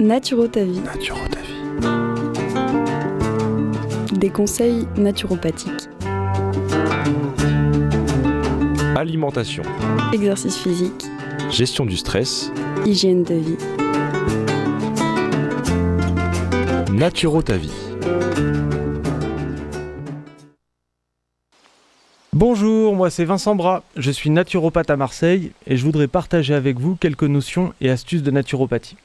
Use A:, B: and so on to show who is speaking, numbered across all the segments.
A: Naturo ta vie.
B: Naturo ta vie.
A: Des conseils naturopathiques.
B: Alimentation.
A: Exercice physique.
B: Gestion du stress.
A: Hygiène de vie.
B: Naturo ta vie.
C: Bonjour, moi c'est Vincent Bras, je suis naturopathe à Marseille et je voudrais partager avec vous quelques notions et astuces de naturopathie.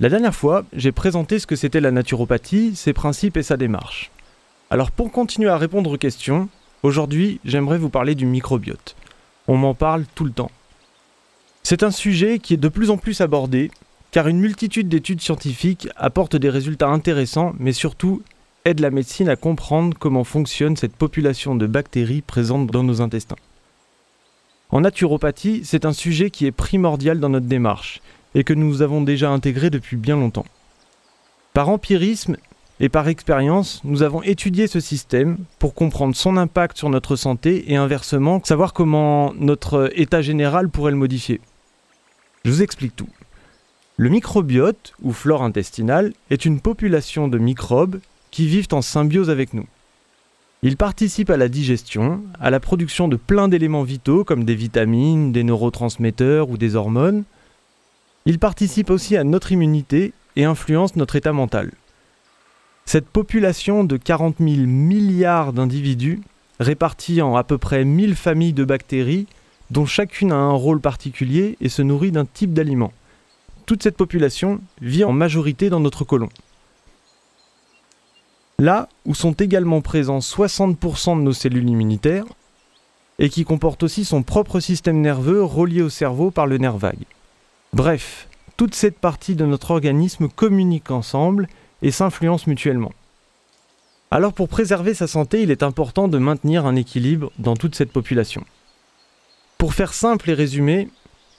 C: La dernière fois, j'ai présenté ce que c'était la naturopathie, ses principes et sa démarche. Alors pour continuer à répondre aux questions, aujourd'hui j'aimerais vous parler du microbiote. On m'en parle tout le temps. C'est un sujet qui est de plus en plus abordé, car une multitude d'études scientifiques apportent des résultats intéressants, mais surtout aident la médecine à comprendre comment fonctionne cette population de bactéries présentes dans nos intestins. En naturopathie, c'est un sujet qui est primordial dans notre démarche, et que nous avons déjà intégré depuis bien longtemps. Par empirisme et par expérience, nous avons étudié ce système pour comprendre son impact sur notre santé et inversement, savoir comment notre état général pourrait le modifier. Je vous explique tout. Le microbiote, ou flore intestinale, est une population de microbes qui vivent en symbiose avec nous. Ils participent à la digestion, à la production de plein d'éléments vitaux comme des vitamines, des neurotransmetteurs ou des hormones, il participe aussi à notre immunité et influence notre état mental. Cette population de 40 000 milliards d'individus, répartis en à peu près 1000 familles de bactéries, dont chacune a un rôle particulier et se nourrit d'un type d'aliment. Toute cette population vit en majorité dans notre côlon. Là où sont également présents 60% de nos cellules immunitaires, et qui comporte aussi son propre système nerveux relié au cerveau par le nerf vague. Bref, toute cette partie de notre organisme communique ensemble et s'influence mutuellement. Alors pour préserver sa santé, il est important de maintenir un équilibre dans toute cette population. Pour faire simple et résumé,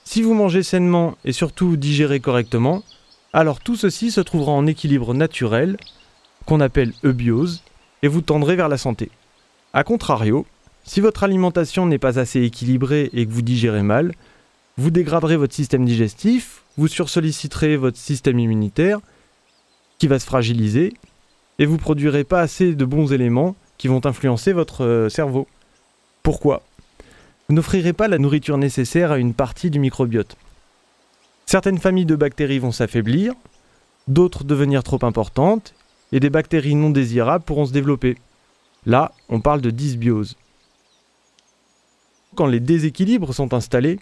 C: si vous mangez sainement et surtout digérez correctement, alors tout ceci se trouvera en équilibre naturel, qu'on appelle eubiose, et vous tendrez vers la santé. A contrario, si votre alimentation n'est pas assez équilibrée et que vous digérez mal, vous dégraderez votre système digestif, vous sursolliciterez votre système immunitaire, qui va se fragiliser, et vous produirez pas assez de bons éléments qui vont influencer votre euh, cerveau. Pourquoi? Vous n'offrirez pas la nourriture nécessaire à une partie du microbiote. Certaines familles de bactéries vont s'affaiblir, d'autres devenir trop importantes, et des bactéries non désirables pourront se développer. Là, on parle de dysbiose. Quand les déséquilibres sont installés,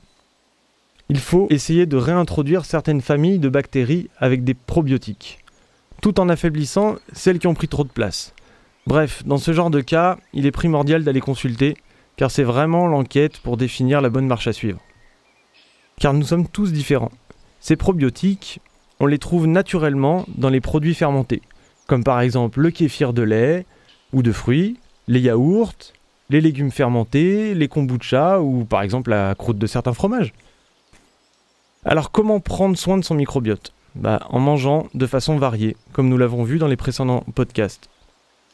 C: il faut essayer de réintroduire certaines familles de bactéries avec des probiotiques, tout en affaiblissant celles qui ont pris trop de place. Bref, dans ce genre de cas, il est primordial d'aller consulter, car c'est vraiment l'enquête pour définir la bonne marche à suivre. Car nous sommes tous différents. Ces probiotiques, on les trouve naturellement dans les produits fermentés, comme par exemple le kéfir de lait ou de fruits, les yaourts, les légumes fermentés, les kombucha ou par exemple la croûte de certains fromages. Alors comment prendre soin de son microbiote bah, En mangeant de façon variée, comme nous l'avons vu dans les précédents podcasts.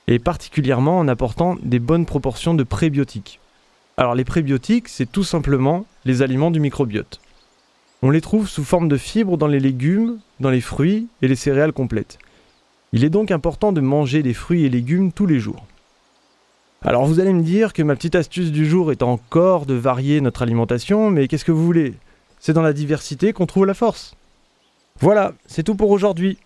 C: Et particulièrement en apportant des bonnes proportions de prébiotiques. Alors les prébiotiques, c'est tout simplement les aliments du microbiote. On les trouve sous forme de fibres dans les légumes, dans les fruits et les céréales complètes. Il est donc important de manger des fruits et légumes tous les jours. Alors vous allez me dire que ma petite astuce du jour est encore de varier notre alimentation, mais qu'est-ce que vous voulez? C'est dans la diversité qu'on trouve la force. Voilà, c'est tout pour aujourd'hui.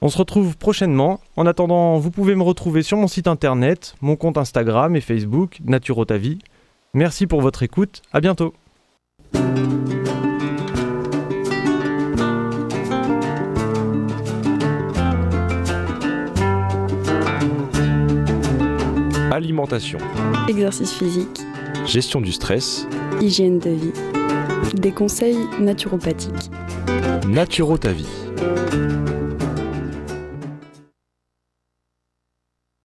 C: On se retrouve prochainement. En attendant, vous pouvez me retrouver sur mon site internet, mon compte Instagram et Facebook, Naturotavie. Merci pour votre écoute, à bientôt.
B: Alimentation.
A: Exercice physique.
B: Gestion du stress.
A: Hygiène de vie. Des conseils naturopathiques.
B: Naturo ta vie.